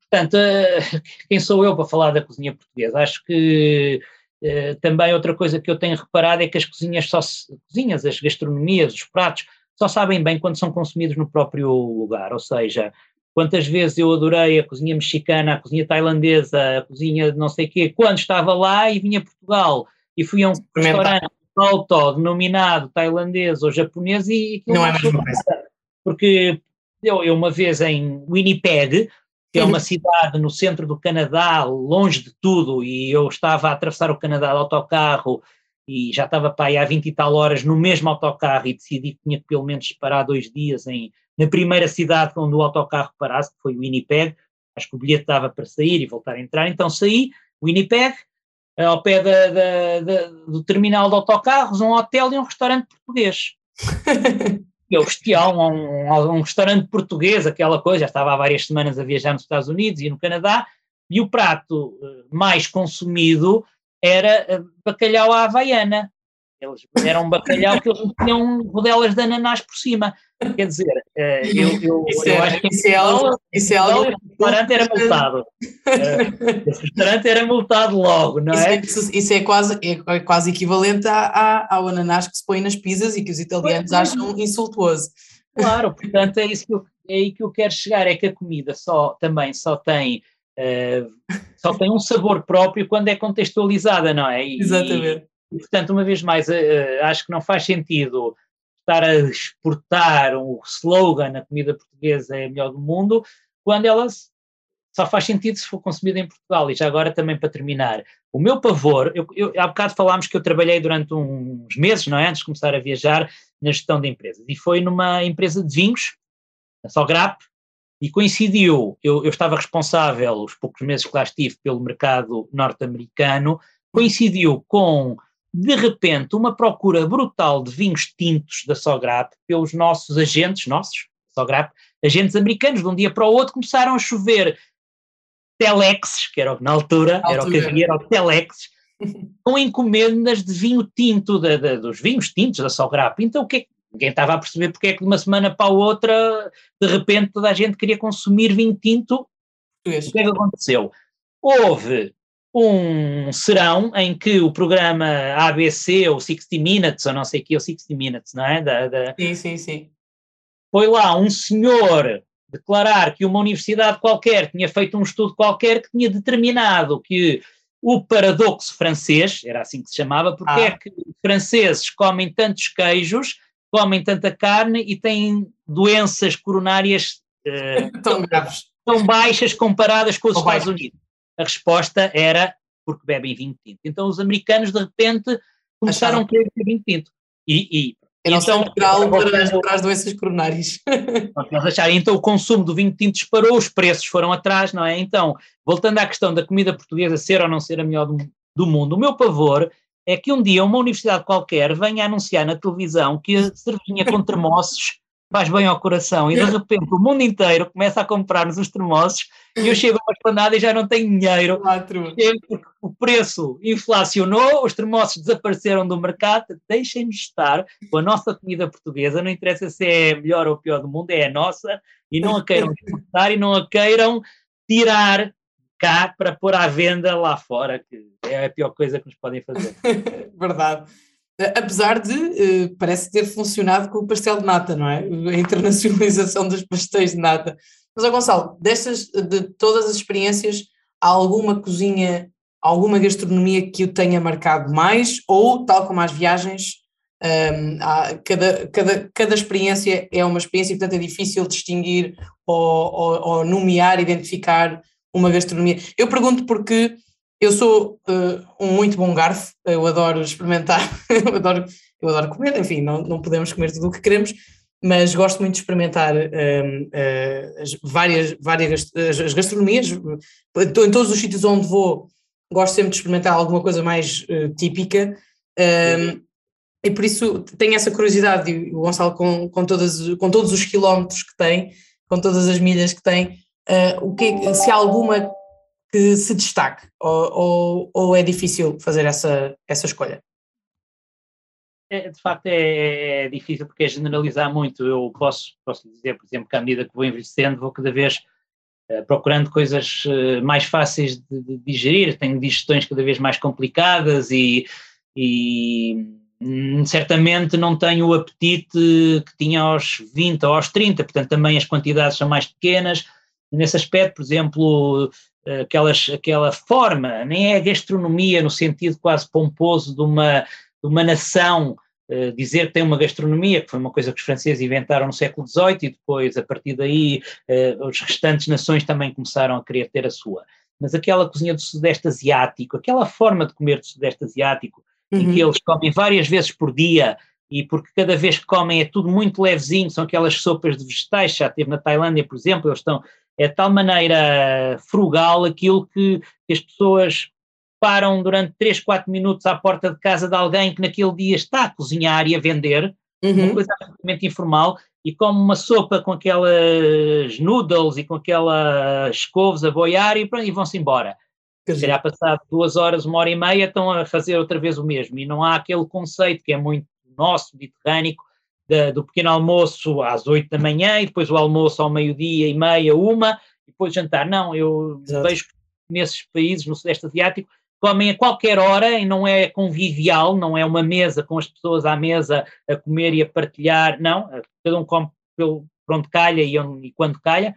portanto, uh, quem sou eu para falar da cozinha portuguesa? Acho que Uh, também outra coisa que eu tenho reparado é que as cozinhas só se, cozinhas, as gastronomias, os pratos, só sabem bem quando são consumidos no próprio lugar, ou seja, quantas vezes eu adorei a cozinha mexicana, a cozinha tailandesa, a cozinha de não sei o quê, quando estava lá e vinha a Portugal e fui a um restaurante auto denominado tailandês ou japonês e não é a mesma coisa. Porque eu, eu uma vez em Winnipeg que é uma cidade no centro do Canadá, longe de tudo, e eu estava a atravessar o Canadá de autocarro e já estava para aí há 20 e tal horas no mesmo autocarro e decidi que tinha que pelo menos parar dois dias em, na primeira cidade onde o autocarro parasse, que foi o Winnipeg, acho que o bilhete estava para sair e voltar a entrar, então saí, Winnipeg, ao pé da, da, da, do terminal de autocarros, um hotel e um restaurante português. eu bestial, um, um, um, restaurante português, aquela coisa, já estava há várias semanas a viajar nos Estados Unidos e no Canadá, e o prato eh, mais consumido era eh, bacalhau à havaiana. Eles eram um bacalhau que eles tinham rodelas de ananás por cima. Quer dizer, eh, eu, eu, isso eu é, acho que isso é algo, isso é algo o restaurante era multado. Esse restaurante era multado logo, não é? Isso é, isso é quase, é quase equivalente a, a, ao ananás que se põe nas pizzas e que os italianos acham insultuoso. Claro, portanto é isso que eu, é aí que eu quero chegar, é que a comida só, também só tem, uh, só tem um sabor próprio quando é contextualizada, não é? E, Exatamente. E, portanto, uma vez mais, uh, acho que não faz sentido estar a exportar o slogan a comida portuguesa é a melhor do mundo, quando ela só faz sentido se for consumida em Portugal. E já agora também para terminar, o meu pavor, eu, eu, há bocado falámos que eu trabalhei durante uns meses, não é, antes de começar a viajar, na gestão de empresas, e foi numa empresa de vinhos, a Sograp, E coincidiu, eu, eu estava responsável, os poucos meses que lá estive, pelo mercado norte-americano, coincidiu com, de repente, uma procura brutal de vinhos tintos da Sograp pelos nossos agentes, nossos, Sograp, agentes americanos, de um dia para o outro começaram a chover telexes, que era na altura, altura. era o que havia, era o telexes, com encomendas de vinho tinto, de, de, dos vinhos tintos da Sograp. Então o que é que Ninguém estava a perceber porque é que de uma semana para a outra, de repente, toda a gente queria consumir vinho tinto. Isso. O que é que aconteceu? Houve um serão em que o programa ABC, ou 60 Minutes, ou não sei o que, ou 60 Minutes, não é? Da, da... Sim, sim, sim. Foi lá um senhor declarar que uma universidade qualquer tinha feito um estudo qualquer que tinha determinado que o paradoxo francês, era assim que se chamava, porque ah. é que os franceses comem tantos queijos comem tanta carne e têm doenças coronárias uh, tão graves, tão baixas comparadas com os Estados. Unidos. A resposta era porque bebem vinho tinto. Então os americanos de repente começaram Acharam. a querer vinho tinto. E, e então, natural para, para, as doenças coronárias. então o consumo do vinho tinto disparou, os preços foram atrás, não é? Então, voltando à questão da comida portuguesa ser ou não ser a melhor do, do mundo, o meu pavor é que um dia uma universidade qualquer venha anunciar na televisão que a cervejinha com termossos faz bem ao coração. E de repente o mundo inteiro começa a comprar-nos os termossos e eu chego a uma esplanada e já não tenho dinheiro. Porque o preço inflacionou, os termossos desapareceram do mercado, deixem-nos estar com a nossa comida portuguesa, não interessa se é a melhor ou pior do mundo, é a nossa. E não a queiram exportar e não a queiram tirar cá para pôr à venda lá fora, que é a pior coisa que nos podem fazer. Verdade. Apesar de, uh, parece ter funcionado com o pastel de nata, não é? A internacionalização dos pastéis de nata. Mas, ó Gonçalo, destas, de todas as experiências, há alguma cozinha, alguma gastronomia que o tenha marcado mais? Ou, tal como as viagens, um, ehm, cada, cada, cada experiência é uma experiência e, portanto, é difícil distinguir ou, ou, ou nomear, identificar uma gastronomia. Eu pergunto porque eu sou uh, um muito bom garfo, eu adoro experimentar, eu, adoro, eu adoro comer, enfim, não, não podemos comer tudo o que queremos, mas gosto muito de experimentar uh, uh, as várias, várias as gastronomias, em todos os sítios onde vou, gosto sempre de experimentar alguma coisa mais típica. Um, e por isso tenho essa curiosidade, e o Gonçalo, com, com, todas, com todos os quilómetros que tem, com todas as milhas que tem, uh, o que, se há alguma que se destaque ou, ou, ou é difícil fazer essa, essa escolha? É, de facto é, é, difícil porque é generalizar muito. Eu posso, posso dizer, por exemplo, que à medida que vou envelhecendo vou cada vez uh, procurando coisas uh, mais fáceis de, de, digerir, tenho digestões cada vez mais complicadas e, e hum, certamente não tenho o apetite que tinha aos 20 ou aos 30, portanto também as quantidades são mais pequenas, nesse aspecto, por exemplo, aquelas, aquela forma, nem é a gastronomia no sentido quase pomposo de uma, de uma nação uh, dizer que tem uma gastronomia, que foi uma coisa que os franceses inventaram no século XVIII e depois, a partir daí, uh, as restantes nações também começaram a querer ter a sua. Mas aquela cozinha do Sudeste Asiático, aquela forma de comer do Sudeste Asiático, uhum. em que eles comem várias vezes por dia, e porque cada vez que comem é tudo muito levezinho, são aquelas sopas de vegetais, já teve na Tailândia, por exemplo, eles estão é de tal maneira frugal aquilo que, que as pessoas param durante 3, 4 minutos à porta de casa de alguém que naquele dia está a cozinhar e a vender, uhum. uma coisa absolutamente informal, e come uma sopa com aquelas noodles e com aquelas couves a boiar e, e vão-se embora. Se calhar passado duas horas, uma hora e meia, estão a fazer outra vez o mesmo. E não há aquele conceito que é muito nosso, mediterrâneo, da, do pequeno almoço às oito da manhã e depois o almoço ao meio-dia e meia, uma, e depois jantar. Não, eu Exato. vejo que nesses países, no Sudeste Asiático, comem a qualquer hora e não é convivial, não é uma mesa com as pessoas à mesa a comer e a partilhar, não, cada um come pelo, pronto calha e, onde, e quando calha,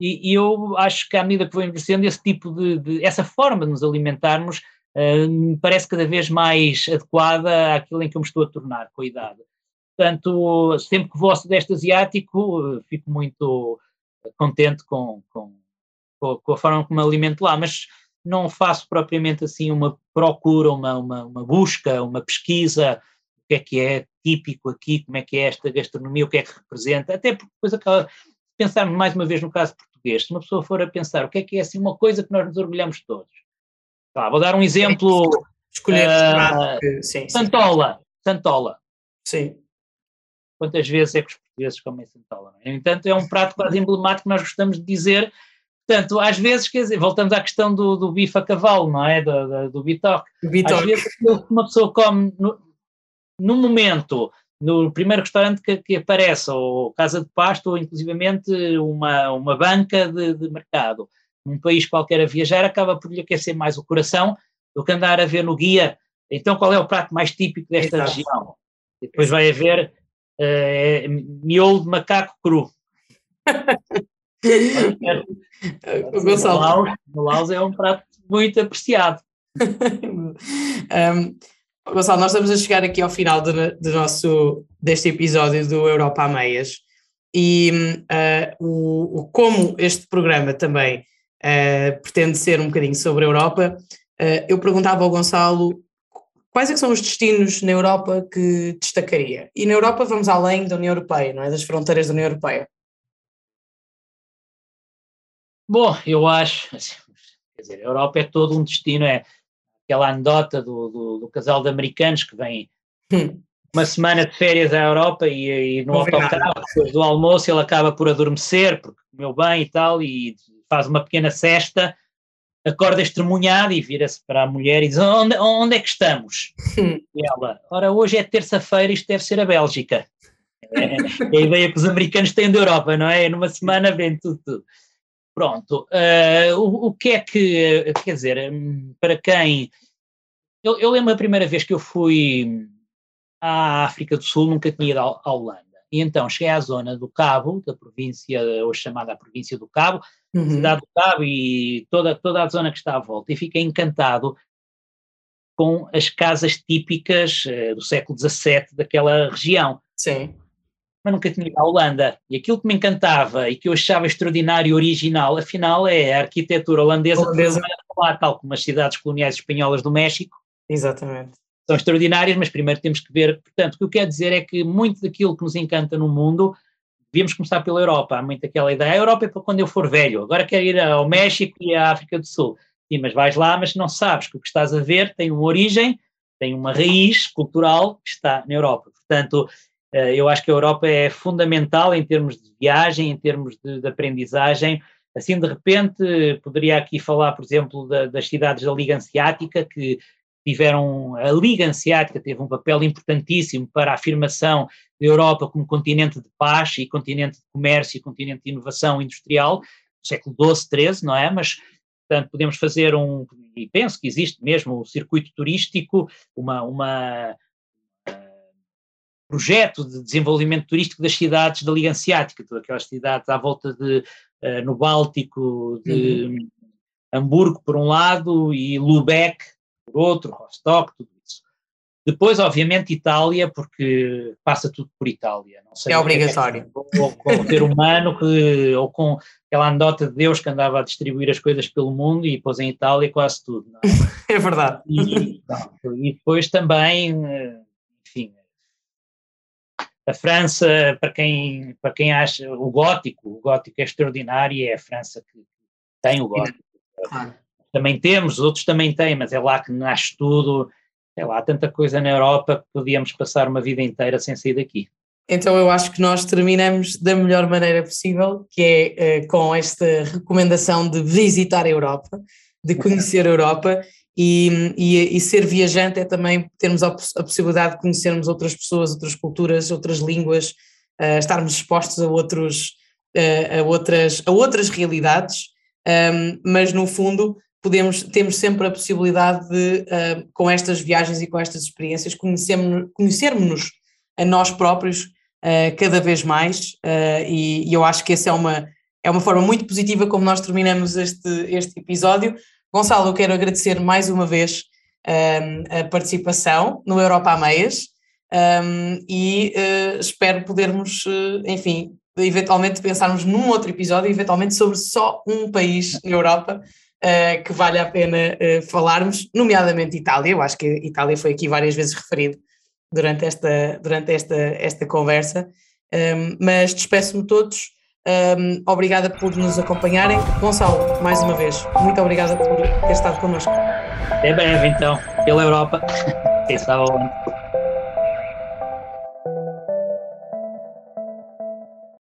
e, e, eu acho que à medida que vou envelhecendo, esse tipo de, de essa forma de nos alimentarmos uh, me parece cada vez mais adequada àquilo em que eu me estou a tornar com a idade. Portanto, sempre que vou ao Sudeste Asiático, fico muito contente com, com, com a forma como me alimento lá, mas não faço propriamente assim uma procura, uma, uma, uma, busca, uma pesquisa, o que é que é típico aqui, como é que é esta gastronomia, o que é que representa, até porque depois acaba, pensarmos mais uma vez no caso português, se uma pessoa for a pensar o que é que é assim uma coisa que nós nos orgulhamos todos. Tá, vou dar um exemplo. Escolher uh, Santola. Santola. Sim. Quantas vezes é que os portugueses comem Santola? No entanto, é um prato quase emblemático que nós gostamos de dizer. Portanto, às vezes, quer dizer, voltamos à questão do, do bife a cavalo, não é? Do, do, do bitoque. Às vezes, uma pessoa come no, no momento no primeiro restaurante que, que, aparece, ou casa de pasto, ou inclusivamente uma, uma banca de, de, mercado, num país qualquer a viajar, acaba por lhe aquecer mais o coração do que andar a ver no guia. Então, qual é o prato mais típico desta Exato. região? Depois vai haver uh, miolo de macaco cru. Gonçalo. Laos, no Laos é um prato muito apreciado. um, Gonçalo, nós estamos a chegar aqui ao final do, do nosso, deste episódio do Europa a Meias e uh, o, o, como este programa também uh, pretende ser um bocadinho sobre a Europa, uh, eu perguntava ao Gonçalo quais é são os destinos na Europa que destacaria? E na Europa vamos além da União Europeia, não é? Das fronteiras da União Europeia. Bom, eu acho, quer dizer, a Europa é todo um destino, é aquela anedota do, do, do casal de americanos que vem hum. uma semana de férias à Europa e, e no autocarro, depois do almoço, ele acaba por adormecer, porque comeu bem e tal, e faz uma pequena cesta, acorda estremunhado e vira-se para a mulher e diz: onde, onde é que estamos? E ela, ora, hoje é terça-feira, isto deve ser a Bélgica. É, é a ideia que os americanos têm da Europa, não é? Numa semana vem tudo, tudo. Pronto, uh, o, o, que é que, quer dizer, hum, para quem. Eu, eu, lembro a primeira vez que eu fui à África do Sul, nunca tinha ido à, Holanda. E então cheguei à zona do Cabo, da província, hoje chamada a província do Cabo, uhum. cidade do Cabo e toda, toda a zona que está à volta, e fiquei encantado com as casas típicas uh, do século XVII daquela região. Sim mas nunca tinha ido à Holanda. E aquilo que me encantava e que eu achava extraordinário e original, afinal, é a arquitetura holandesa, holandesa. Lá, tal como as cidades coloniais espanholas do México. Exatamente. São extraordinárias, mas primeiro temos que ver. Portanto, o que eu quero dizer é que muito daquilo que nos encanta no mundo, devíamos começar pela Europa. Há muito aquela ideia: a Europa é para quando eu for velho, agora quero ir ao México e à África do Sul. Sim, mas vais lá, mas não sabes que o que estás a ver tem uma origem, tem uma raiz cultural que está na Europa. Portanto, eh, eu acho que a Europa é fundamental em termos de viagem, em termos de, de aprendizagem. Assim, de repente, poderia aqui falar, por exemplo, da, das cidades da Liga Anseática, que tiveram, a Liga Anseática teve um papel importantíssimo para a afirmação da Europa como continente de paz e continente de comércio e continente de inovação industrial, do século XII, XIII, não é? Mas, portanto, podemos fazer um, e penso que existe mesmo o circuito turístico, uma, uma projeto de desenvolvimento turístico das cidades da Liga Anseática, todas aquelas cidades à volta de, uh, no Báltico, de uhum. Hamburgo por um lado e Lubeck por outro, Rostock, tudo isso. Depois, obviamente, Itália, porque passa tudo por Itália. Não sei é obrigatório. É, ou com o ser humano, que, ou com aquela anedota de Deus que andava a distribuir as coisas pelo mundo e pôs em Itália quase tudo. É? é? verdade. E, não, e depois também, enfim, a França, para quem, para quem acha o gótico, o gótico é extraordinário e é a França que tem o gótico. Claro. Também temos, outros também têm, mas é lá que nasce tudo. É lá, há tanta coisa na Europa que podíamos passar uma vida inteira sem sair daqui. Então eu acho que nós terminamos da melhor maneira possível, que é uh, com esta recomendação de visitar a Europa, de conhecer a Europa e, e, e, ser viajante é também termos a, a, possibilidade de conhecermos outras pessoas, outras culturas, outras línguas, uh, estarmos expostos a, outros, uh, a, outras, a outras realidades, um, mas no fundo podemos, temos sempre a possibilidade de, uh, com estas viagens e com estas experiências, conhecermos-nos conhecermos a nós próprios cada vez mais, e, e, eu acho que essa é uma, é uma forma muito positiva como nós terminamos este, este episódio. Gonçalo, eu quero agradecer mais uma vez a participação no Europa a Meias um, e uh, espero podermos, uh, enfim, eventualmente pensarmos num outro episódio, eventualmente sobre só um país na Europa uh, que vale a pena falarmos, nomeadamente Itália. Eu acho que Itália foi aqui várias vezes referido durante esta, durante esta, esta conversa, um, mas despeço-me todos Um, obrigada por nos acompanharem. Gonçalo, mais uma vez, muito obrigada por ter estado connosco. Até breve, então, pela Europa. Quem sabe.